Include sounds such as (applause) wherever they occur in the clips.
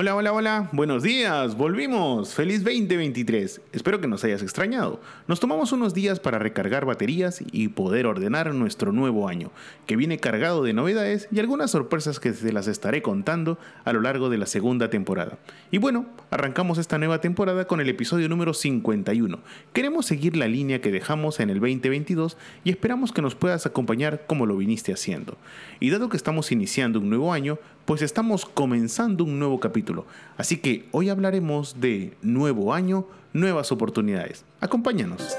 Hola, hola, hola, buenos días, volvimos, feliz 2023, espero que nos hayas extrañado. Nos tomamos unos días para recargar baterías y poder ordenar nuestro nuevo año, que viene cargado de novedades y algunas sorpresas que te las estaré contando a lo largo de la segunda temporada. Y bueno, arrancamos esta nueva temporada con el episodio número 51. Queremos seguir la línea que dejamos en el 2022 y esperamos que nos puedas acompañar como lo viniste haciendo. Y dado que estamos iniciando un nuevo año, pues estamos comenzando un nuevo capítulo. Así que hoy hablaremos de nuevo año, nuevas oportunidades. Acompáñanos.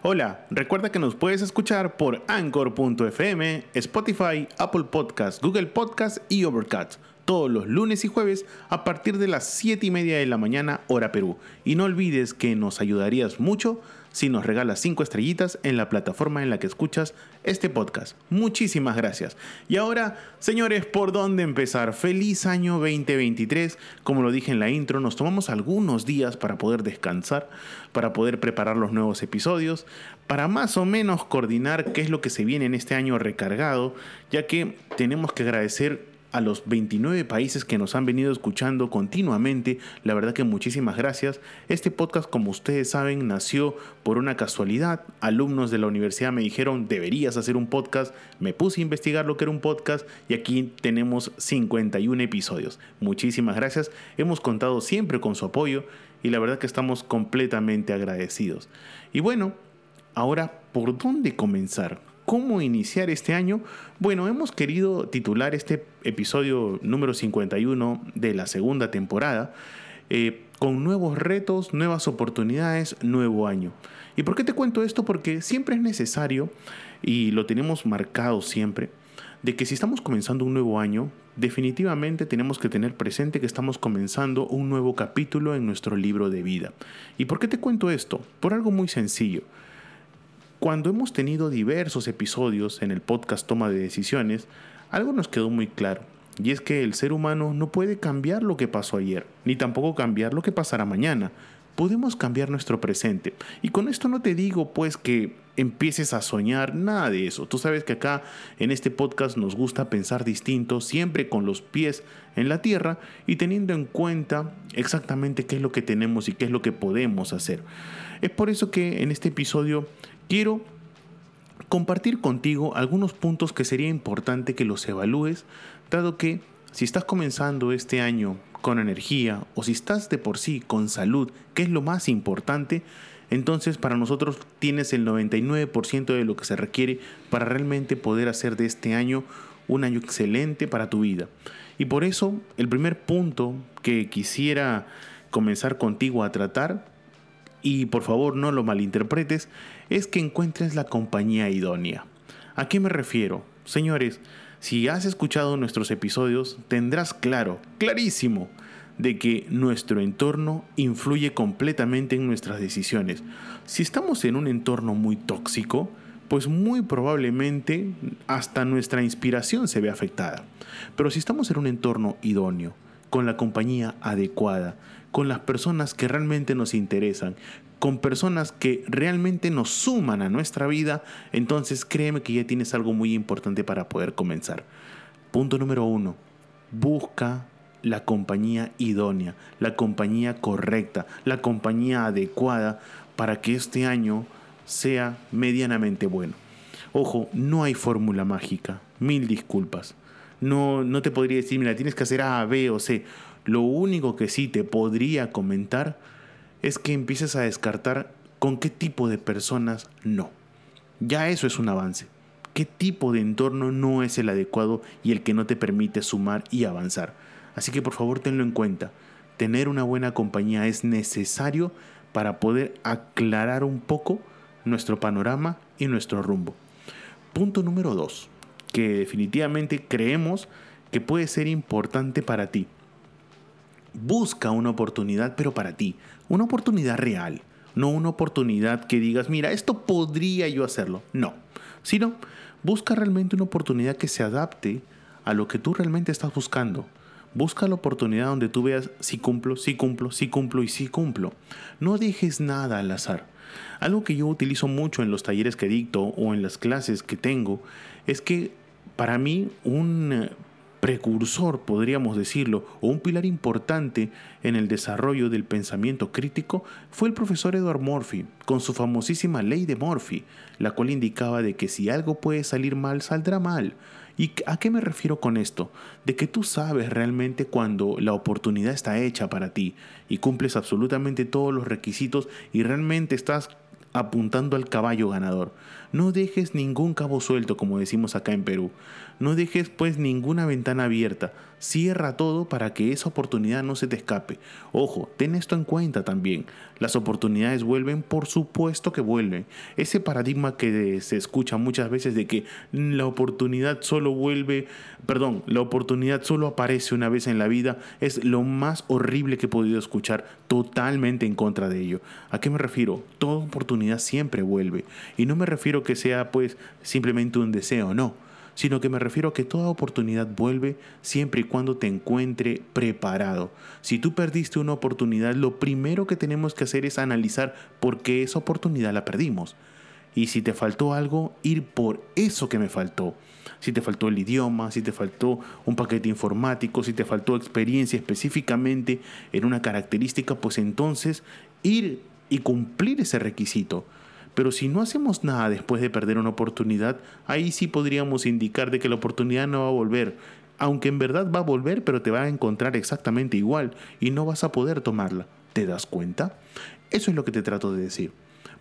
Hola, recuerda que nos puedes escuchar por anchor.fm, Spotify, Apple Podcasts, Google Podcasts y Overcast todos los lunes y jueves a partir de las 7 y media de la mañana hora Perú. Y no olvides que nos ayudarías mucho si nos regalas 5 estrellitas en la plataforma en la que escuchas este podcast. Muchísimas gracias. Y ahora, señores, ¿por dónde empezar? Feliz año 2023. Como lo dije en la intro, nos tomamos algunos días para poder descansar, para poder preparar los nuevos episodios, para más o menos coordinar qué es lo que se viene en este año recargado, ya que tenemos que agradecer a los 29 países que nos han venido escuchando continuamente. La verdad que muchísimas gracias. Este podcast, como ustedes saben, nació por una casualidad. Alumnos de la universidad me dijeron, deberías hacer un podcast. Me puse a investigar lo que era un podcast y aquí tenemos 51 episodios. Muchísimas gracias. Hemos contado siempre con su apoyo y la verdad que estamos completamente agradecidos. Y bueno, ahora, ¿por dónde comenzar? ¿Cómo iniciar este año? Bueno, hemos querido titular este episodio número 51 de la segunda temporada eh, con nuevos retos, nuevas oportunidades, nuevo año. ¿Y por qué te cuento esto? Porque siempre es necesario, y lo tenemos marcado siempre, de que si estamos comenzando un nuevo año, definitivamente tenemos que tener presente que estamos comenzando un nuevo capítulo en nuestro libro de vida. ¿Y por qué te cuento esto? Por algo muy sencillo. Cuando hemos tenido diversos episodios en el podcast Toma de Decisiones, algo nos quedó muy claro, y es que el ser humano no puede cambiar lo que pasó ayer, ni tampoco cambiar lo que pasará mañana. Podemos cambiar nuestro presente. Y con esto no te digo pues que empieces a soñar, nada de eso. Tú sabes que acá en este podcast nos gusta pensar distinto, siempre con los pies en la tierra y teniendo en cuenta exactamente qué es lo que tenemos y qué es lo que podemos hacer. Es por eso que en este episodio quiero compartir contigo algunos puntos que sería importante que los evalúes, dado que si estás comenzando este año con energía o si estás de por sí con salud, que es lo más importante, entonces para nosotros tienes el 99% de lo que se requiere para realmente poder hacer de este año un año excelente para tu vida. Y por eso el primer punto que quisiera comenzar contigo a tratar y por favor no lo malinterpretes, es que encuentres la compañía idónea. ¿A qué me refiero? Señores, si has escuchado nuestros episodios, tendrás claro, clarísimo, de que nuestro entorno influye completamente en nuestras decisiones. Si estamos en un entorno muy tóxico, pues muy probablemente hasta nuestra inspiración se ve afectada. Pero si estamos en un entorno idóneo, con la compañía adecuada, con las personas que realmente nos interesan, con personas que realmente nos suman a nuestra vida, entonces créeme que ya tienes algo muy importante para poder comenzar. Punto número uno, busca la compañía idónea, la compañía correcta, la compañía adecuada para que este año sea medianamente bueno. Ojo, no hay fórmula mágica, mil disculpas. No, no te podría decir, mira, tienes que hacer A, B o C. Lo único que sí te podría comentar es que empieces a descartar con qué tipo de personas no. Ya eso es un avance. ¿Qué tipo de entorno no es el adecuado y el que no te permite sumar y avanzar? Así que por favor tenlo en cuenta. Tener una buena compañía es necesario para poder aclarar un poco nuestro panorama y nuestro rumbo. Punto número dos, que definitivamente creemos que puede ser importante para ti. Busca una oportunidad, pero para ti, una oportunidad real, no una oportunidad que digas, mira, esto podría yo hacerlo. No, sino busca realmente una oportunidad que se adapte a lo que tú realmente estás buscando. Busca la oportunidad donde tú veas si cumplo, si cumplo, si cumplo y si cumplo. No dejes nada al azar. Algo que yo utilizo mucho en los talleres que dicto o en las clases que tengo es que para mí un precursor, podríamos decirlo, o un pilar importante en el desarrollo del pensamiento crítico fue el profesor Edward Murphy, con su famosísima ley de Murphy, la cual indicaba de que si algo puede salir mal, saldrá mal. ¿Y a qué me refiero con esto? De que tú sabes realmente cuando la oportunidad está hecha para ti y cumples absolutamente todos los requisitos y realmente estás apuntando al caballo ganador. No dejes ningún cabo suelto, como decimos acá en Perú. No dejes pues ninguna ventana abierta. Cierra todo para que esa oportunidad no se te escape. Ojo, ten esto en cuenta también. Las oportunidades vuelven, por supuesto que vuelven. Ese paradigma que se escucha muchas veces de que la oportunidad solo vuelve, perdón, la oportunidad solo aparece una vez en la vida, es lo más horrible que he podido escuchar, totalmente en contra de ello. ¿A qué me refiero? Toda oportunidad siempre vuelve. Y no me refiero que sea pues simplemente un deseo, no sino que me refiero a que toda oportunidad vuelve siempre y cuando te encuentre preparado. Si tú perdiste una oportunidad, lo primero que tenemos que hacer es analizar por qué esa oportunidad la perdimos. Y si te faltó algo, ir por eso que me faltó. Si te faltó el idioma, si te faltó un paquete informático, si te faltó experiencia específicamente en una característica, pues entonces ir y cumplir ese requisito. Pero si no hacemos nada después de perder una oportunidad, ahí sí podríamos indicar de que la oportunidad no va a volver. Aunque en verdad va a volver, pero te va a encontrar exactamente igual y no vas a poder tomarla. ¿Te das cuenta? Eso es lo que te trato de decir.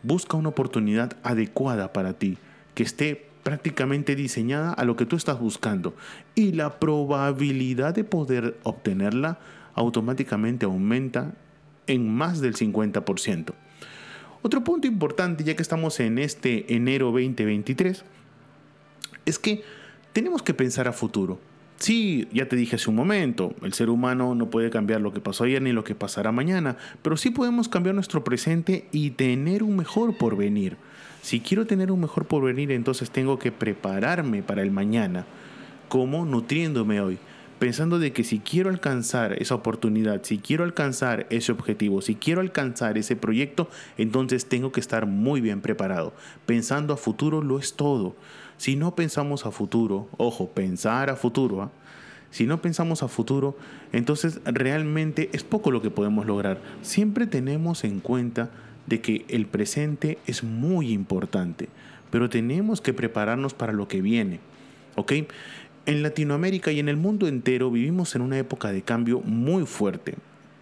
Busca una oportunidad adecuada para ti, que esté prácticamente diseñada a lo que tú estás buscando y la probabilidad de poder obtenerla automáticamente aumenta en más del 50%. Otro punto importante, ya que estamos en este enero 2023, es que tenemos que pensar a futuro. Sí, ya te dije hace un momento, el ser humano no puede cambiar lo que pasó ayer ni lo que pasará mañana, pero sí podemos cambiar nuestro presente y tener un mejor porvenir. Si quiero tener un mejor porvenir, entonces tengo que prepararme para el mañana. ¿Cómo? Nutriéndome hoy pensando de que si quiero alcanzar esa oportunidad, si quiero alcanzar ese objetivo, si quiero alcanzar ese proyecto, entonces tengo que estar muy bien preparado. Pensando a futuro lo es todo. Si no pensamos a futuro, ojo, pensar a futuro, ¿ah? si no pensamos a futuro, entonces realmente es poco lo que podemos lograr. Siempre tenemos en cuenta de que el presente es muy importante, pero tenemos que prepararnos para lo que viene. ¿Ok? En Latinoamérica y en el mundo entero vivimos en una época de cambio muy fuerte.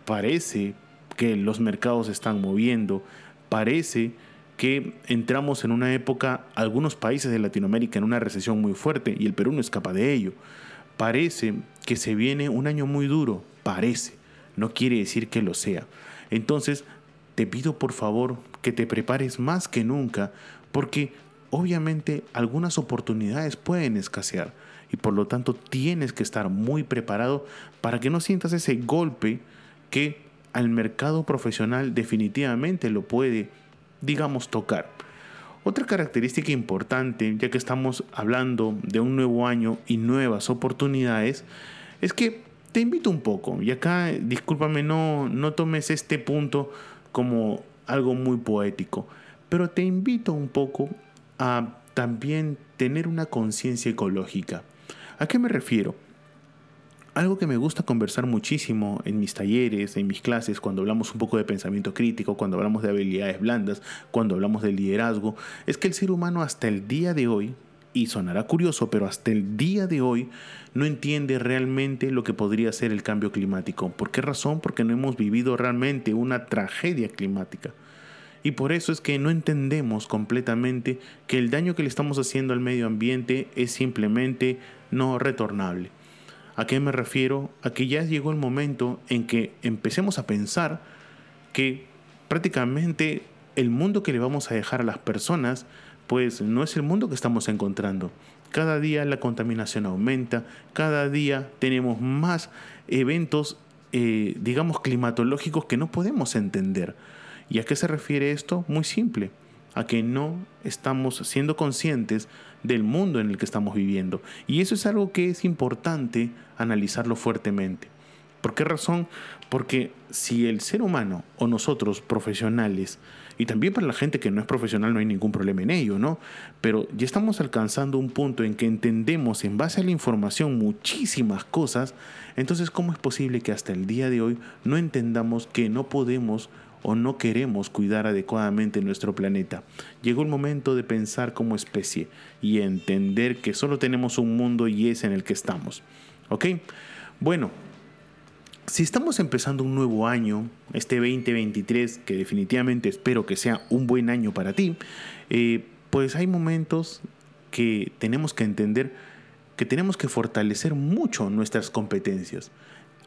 Parece que los mercados están moviendo, parece que entramos en una época, algunos países de Latinoamérica en una recesión muy fuerte y el Perú no escapa de ello. Parece que se viene un año muy duro, parece, no quiere decir que lo sea. Entonces, te pido por favor que te prepares más que nunca porque obviamente algunas oportunidades pueden escasear y por lo tanto tienes que estar muy preparado para que no sientas ese golpe que al mercado profesional definitivamente lo puede, digamos, tocar. Otra característica importante, ya que estamos hablando de un nuevo año y nuevas oportunidades, es que te invito un poco, y acá discúlpame, no, no tomes este punto como algo muy poético, pero te invito un poco a también tener una conciencia ecológica. ¿A qué me refiero? Algo que me gusta conversar muchísimo en mis talleres, en mis clases, cuando hablamos un poco de pensamiento crítico, cuando hablamos de habilidades blandas, cuando hablamos de liderazgo, es que el ser humano hasta el día de hoy, y sonará curioso, pero hasta el día de hoy no entiende realmente lo que podría ser el cambio climático. ¿Por qué razón? Porque no hemos vivido realmente una tragedia climática. Y por eso es que no entendemos completamente que el daño que le estamos haciendo al medio ambiente es simplemente no retornable. ¿A qué me refiero? A que ya llegó el momento en que empecemos a pensar que prácticamente el mundo que le vamos a dejar a las personas, pues no es el mundo que estamos encontrando. Cada día la contaminación aumenta, cada día tenemos más eventos, eh, digamos, climatológicos que no podemos entender. ¿Y a qué se refiere esto? Muy simple, a que no estamos siendo conscientes del mundo en el que estamos viviendo. Y eso es algo que es importante analizarlo fuertemente. ¿Por qué razón? Porque si el ser humano o nosotros profesionales, y también para la gente que no es profesional no hay ningún problema en ello, ¿no? Pero ya estamos alcanzando un punto en que entendemos en base a la información muchísimas cosas, entonces ¿cómo es posible que hasta el día de hoy no entendamos que no podemos o no queremos cuidar adecuadamente nuestro planeta. Llegó el momento de pensar como especie y entender que solo tenemos un mundo y es en el que estamos. ¿Ok? Bueno, si estamos empezando un nuevo año, este 2023, que definitivamente espero que sea un buen año para ti, eh, pues hay momentos que tenemos que entender que tenemos que fortalecer mucho nuestras competencias.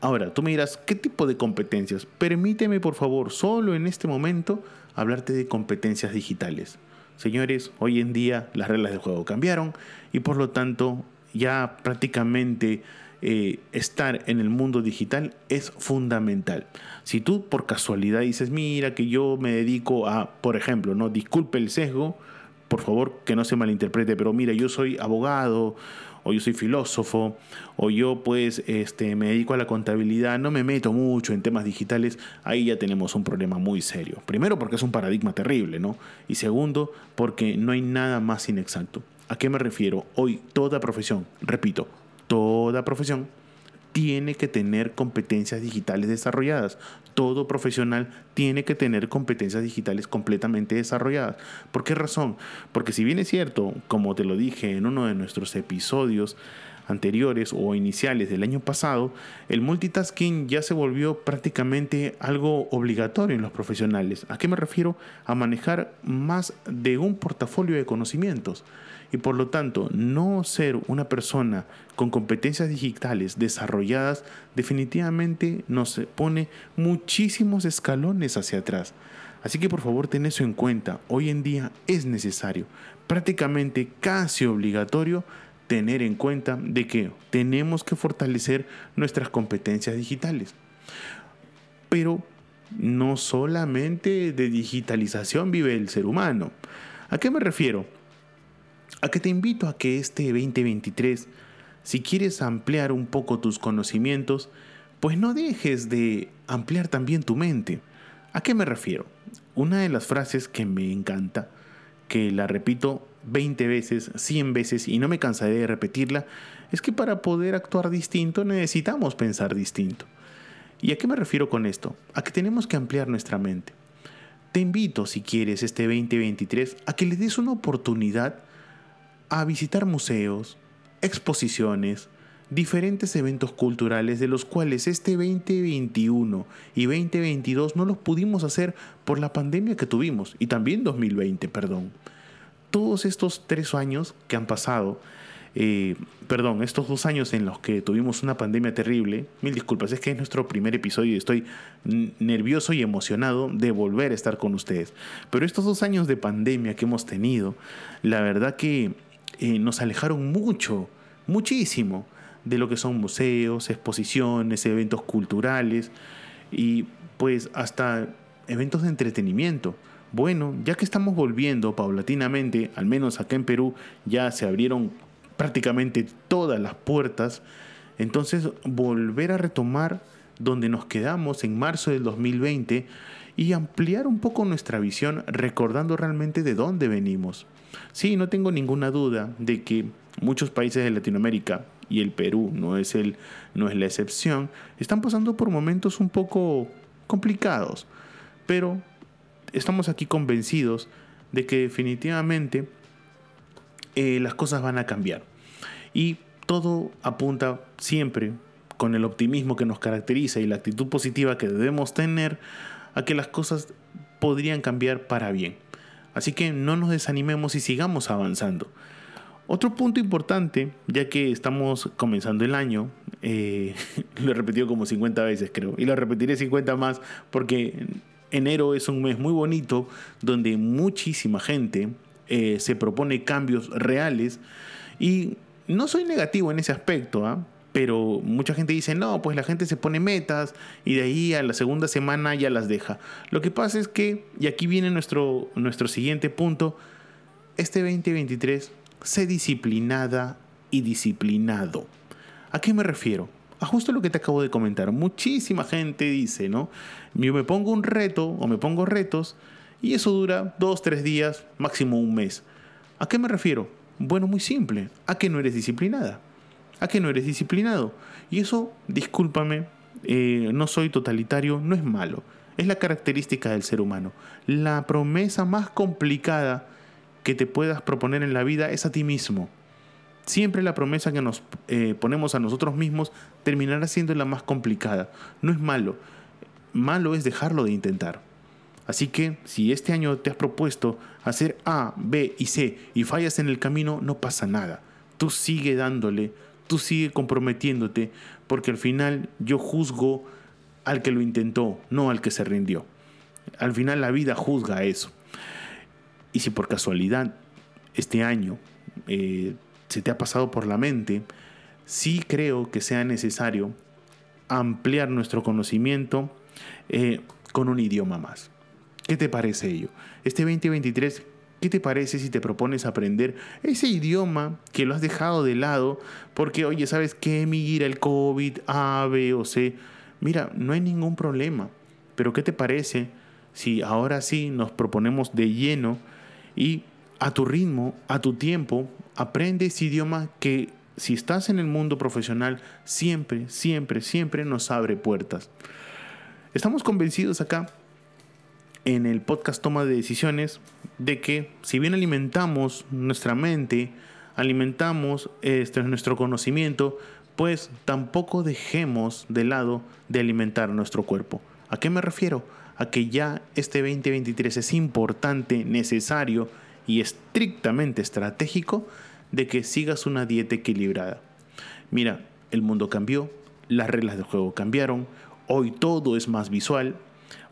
Ahora, tú me dirás, ¿qué tipo de competencias? Permíteme, por favor, solo en este momento, hablarte de competencias digitales. Señores, hoy en día las reglas del juego cambiaron y por lo tanto ya prácticamente eh, estar en el mundo digital es fundamental. Si tú por casualidad dices, mira que yo me dedico a, por ejemplo, no disculpe el sesgo, por favor que no se malinterprete, pero mira, yo soy abogado o yo soy filósofo, o yo pues este, me dedico a la contabilidad, no me meto mucho en temas digitales, ahí ya tenemos un problema muy serio. Primero porque es un paradigma terrible, ¿no? Y segundo porque no hay nada más inexacto. ¿A qué me refiero? Hoy toda profesión, repito, toda profesión tiene que tener competencias digitales desarrolladas. Todo profesional tiene que tener competencias digitales completamente desarrolladas. ¿Por qué razón? Porque si bien es cierto, como te lo dije en uno de nuestros episodios anteriores o iniciales del año pasado, el multitasking ya se volvió prácticamente algo obligatorio en los profesionales. ¿A qué me refiero? A manejar más de un portafolio de conocimientos y por lo tanto no ser una persona con competencias digitales desarrolladas definitivamente nos pone muchísimos escalones hacia atrás. Así que por favor ten eso en cuenta. Hoy en día es necesario, prácticamente casi obligatorio, tener en cuenta de que tenemos que fortalecer nuestras competencias digitales. Pero no solamente de digitalización vive el ser humano. ¿A qué me refiero? A que te invito a que este 2023, si quieres ampliar un poco tus conocimientos, pues no dejes de ampliar también tu mente. ¿A qué me refiero? Una de las frases que me encanta, que la repito 20 veces, 100 veces y no me cansaré de repetirla, es que para poder actuar distinto necesitamos pensar distinto. ¿Y a qué me refiero con esto? A que tenemos que ampliar nuestra mente. Te invito, si quieres, este 2023, a que le des una oportunidad a visitar museos, exposiciones, diferentes eventos culturales de los cuales este 2021 y 2022 no los pudimos hacer por la pandemia que tuvimos y también 2020, perdón. Todos estos tres años que han pasado, eh, perdón, estos dos años en los que tuvimos una pandemia terrible, mil disculpas, es que es nuestro primer episodio y estoy nervioso y emocionado de volver a estar con ustedes. Pero estos dos años de pandemia que hemos tenido, la verdad que eh, nos alejaron mucho, muchísimo de lo que son museos, exposiciones, eventos culturales y pues hasta eventos de entretenimiento. Bueno, ya que estamos volviendo paulatinamente, al menos acá en Perú ya se abrieron prácticamente todas las puertas, entonces volver a retomar donde nos quedamos en marzo del 2020 y ampliar un poco nuestra visión recordando realmente de dónde venimos. Sí, no tengo ninguna duda de que muchos países de Latinoamérica, y el Perú no es, el, no es la excepción, están pasando por momentos un poco complicados, pero estamos aquí convencidos de que definitivamente eh, las cosas van a cambiar. Y todo apunta siempre con el optimismo que nos caracteriza y la actitud positiva que debemos tener a que las cosas podrían cambiar para bien. Así que no nos desanimemos y sigamos avanzando. Otro punto importante, ya que estamos comenzando el año, eh, (laughs) lo he repetido como 50 veces creo, y lo repetiré 50 más porque enero es un mes muy bonito donde muchísima gente eh, se propone cambios reales y no soy negativo en ese aspecto, ¿ah? Pero mucha gente dice, no, pues la gente se pone metas y de ahí a la segunda semana ya las deja. Lo que pasa es que, y aquí viene nuestro, nuestro siguiente punto, este 2023, sé disciplinada y disciplinado. ¿A qué me refiero? A justo lo que te acabo de comentar. Muchísima gente dice, ¿no? Yo me pongo un reto o me pongo retos y eso dura dos, tres días, máximo un mes. ¿A qué me refiero? Bueno, muy simple. A que no eres disciplinada. A que no eres disciplinado. Y eso, discúlpame, eh, no soy totalitario, no es malo. Es la característica del ser humano. La promesa más complicada que te puedas proponer en la vida es a ti mismo. Siempre la promesa que nos eh, ponemos a nosotros mismos terminará siendo la más complicada. No es malo. Malo es dejarlo de intentar. Así que si este año te has propuesto hacer A, B y C y fallas en el camino, no pasa nada. Tú sigue dándole, tú sigue comprometiéndote, porque al final yo juzgo al que lo intentó, no al que se rindió. Al final la vida juzga eso. Y si por casualidad este año eh, se te ha pasado por la mente, sí creo que sea necesario ampliar nuestro conocimiento eh, con un idioma más. ¿Qué te parece ello? Este 2023, ¿qué te parece si te propones aprender ese idioma que lo has dejado de lado? Porque, oye, ¿sabes qué? Mira el COVID, A, B o C. Mira, no hay ningún problema. Pero ¿qué te parece si ahora sí nos proponemos de lleno y a tu ritmo, a tu tiempo, aprende ese idioma que si estás en el mundo profesional, siempre, siempre, siempre nos abre puertas. Estamos convencidos acá en el podcast Toma de Decisiones de que si bien alimentamos nuestra mente, alimentamos este, nuestro conocimiento, pues tampoco dejemos de lado de alimentar nuestro cuerpo. ¿A qué me refiero? A que ya este 2023 es importante, necesario y estrictamente estratégico de que sigas una dieta equilibrada. Mira, el mundo cambió, las reglas del juego cambiaron, hoy todo es más visual,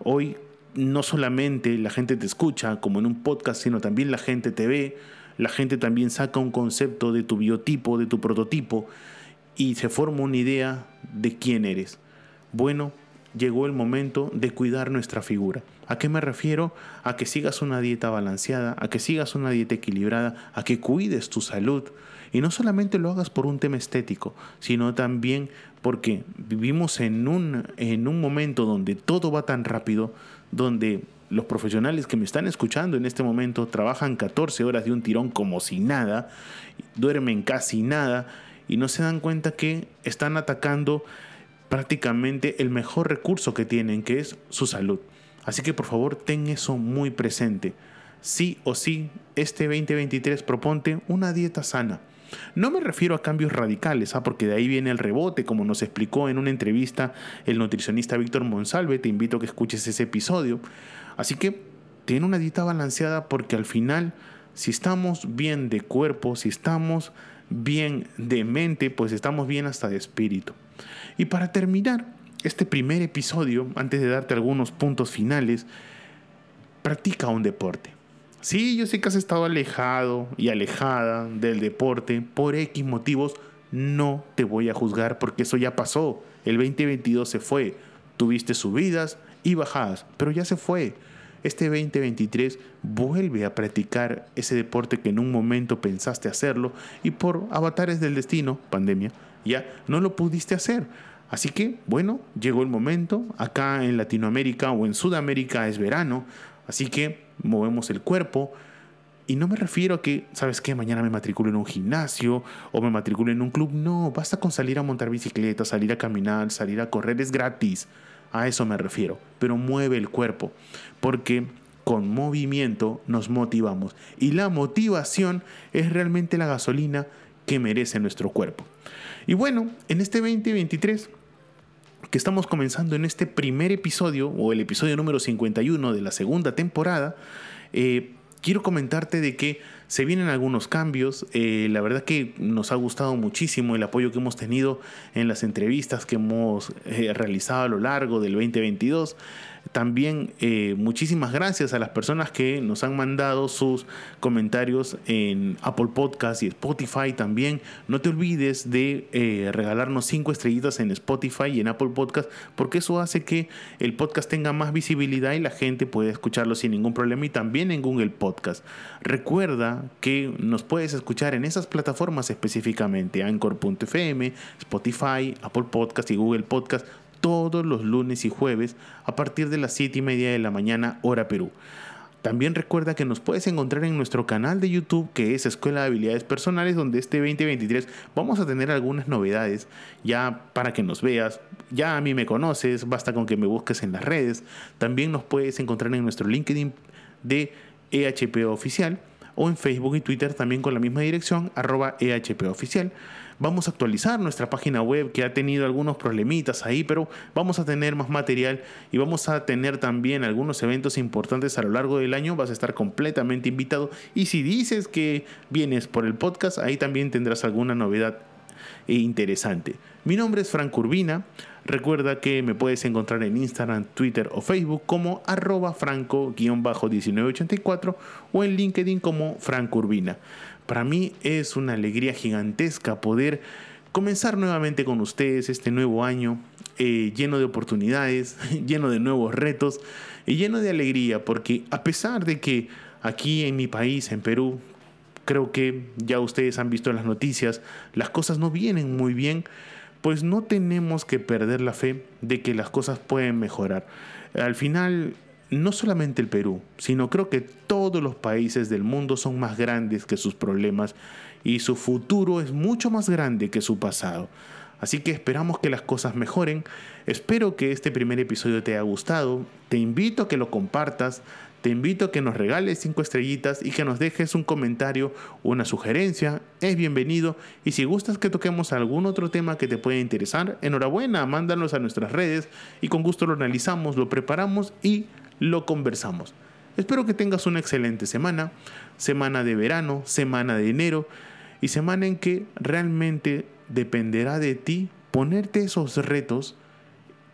hoy no solamente la gente te escucha como en un podcast, sino también la gente te ve, la gente también saca un concepto de tu biotipo, de tu prototipo, y se forma una idea de quién eres. Bueno, llegó el momento de cuidar nuestra figura. ¿A qué me refiero? A que sigas una dieta balanceada, a que sigas una dieta equilibrada, a que cuides tu salud. Y no solamente lo hagas por un tema estético, sino también porque vivimos en un, en un momento donde todo va tan rápido, donde los profesionales que me están escuchando en este momento trabajan 14 horas de un tirón como si nada, duermen casi nada y no se dan cuenta que están atacando prácticamente el mejor recurso que tienen, que es su salud. Así que por favor ten eso muy presente. Sí o sí, este 2023 proponte una dieta sana. No me refiero a cambios radicales, ¿ah? porque de ahí viene el rebote, como nos explicó en una entrevista el nutricionista Víctor Monsalve. Te invito a que escuches ese episodio. Así que ten una dieta balanceada porque al final, si estamos bien de cuerpo, si estamos bien de mente, pues estamos bien hasta de espíritu. Y para terminar este primer episodio, antes de darte algunos puntos finales, practica un deporte. Sí, yo sé que has estado alejado y alejada del deporte por X motivos. No te voy a juzgar porque eso ya pasó. El 2022 se fue. Tuviste subidas y bajadas, pero ya se fue. Este 2023 vuelve a practicar ese deporte que en un momento pensaste hacerlo y por avatares del destino, pandemia, ya no lo pudiste hacer. Así que, bueno, llegó el momento. Acá en Latinoamérica o en Sudamérica es verano. Así que movemos el cuerpo. Y no me refiero a que, ¿sabes qué? Mañana me matriculo en un gimnasio o me matriculo en un club. No, basta con salir a montar bicicleta, salir a caminar, salir a correr. Es gratis. A eso me refiero. Pero mueve el cuerpo. Porque con movimiento nos motivamos. Y la motivación es realmente la gasolina que merece nuestro cuerpo. Y bueno, en este 2023 que estamos comenzando en este primer episodio, o el episodio número 51 de la segunda temporada, eh, quiero comentarte de que Se vienen algunos cambios, eh, la verdad que nos ha gustado muchísimo el apoyo que hemos tenido en las entrevistas que hemos eh, realizado a lo largo del 2022. También eh, muchísimas gracias a las personas que nos han mandado sus comentarios en Apple Podcast y Spotify también. No te olvides de eh, regalarnos cinco estrellitas en Spotify y en Apple Podcast porque eso hace que el podcast tenga más visibilidad y la gente pueda escucharlo sin ningún problema y también en Google Podcast. Recuerda que nos puedes escuchar en esas plataformas específicamente, Anchor.fm, Spotify, Apple Podcast y Google Podcast todos los lunes y jueves a partir de las 7 y media de la mañana hora Perú. También recuerda que nos puedes encontrar en nuestro canal de YouTube que es Escuela de Habilidades Personales donde este 2023 vamos a tener algunas novedades ya para que nos veas. Ya a mí me conoces, basta con que me busques en las redes. También nos puedes encontrar en nuestro LinkedIn de EHP Oficial o en Facebook y Twitter también con la misma dirección arroba EHP Oficial. Vamos a actualizar nuestra página web que ha tenido algunos problemitas ahí, pero vamos a tener más material y vamos a tener también algunos eventos importantes a lo largo del año. Vas a estar completamente invitado y si dices que vienes por el podcast, ahí también tendrás alguna novedad interesante. Mi nombre es Frank Urbina. Recuerda que me puedes encontrar en Instagram, Twitter o Facebook como arroba franco-1984 o en LinkedIn como Frank Urbina. Para mí es una alegría gigantesca poder comenzar nuevamente con ustedes este nuevo año eh, lleno de oportunidades, (laughs) lleno de nuevos retos y lleno de alegría, porque a pesar de que aquí en mi país, en Perú, creo que ya ustedes han visto en las noticias, las cosas no vienen muy bien, pues no tenemos que perder la fe de que las cosas pueden mejorar. Al final no solamente el Perú, sino creo que todos los países del mundo son más grandes que sus problemas y su futuro es mucho más grande que su pasado. Así que esperamos que las cosas mejoren. Espero que este primer episodio te haya gustado. Te invito a que lo compartas. Te invito a que nos regales cinco estrellitas y que nos dejes un comentario una sugerencia. Es bienvenido. Y si gustas que toquemos algún otro tema que te pueda interesar, enhorabuena, mándanos a nuestras redes y con gusto lo analizamos, lo preparamos y lo conversamos. Espero que tengas una excelente semana, semana de verano, semana de enero y semana en que realmente dependerá de ti ponerte esos retos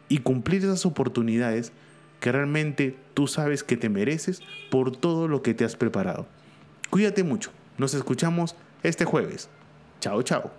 y cumplir esas oportunidades que realmente tú sabes que te mereces por todo lo que te has preparado. Cuídate mucho. Nos escuchamos este jueves. Chao, chao.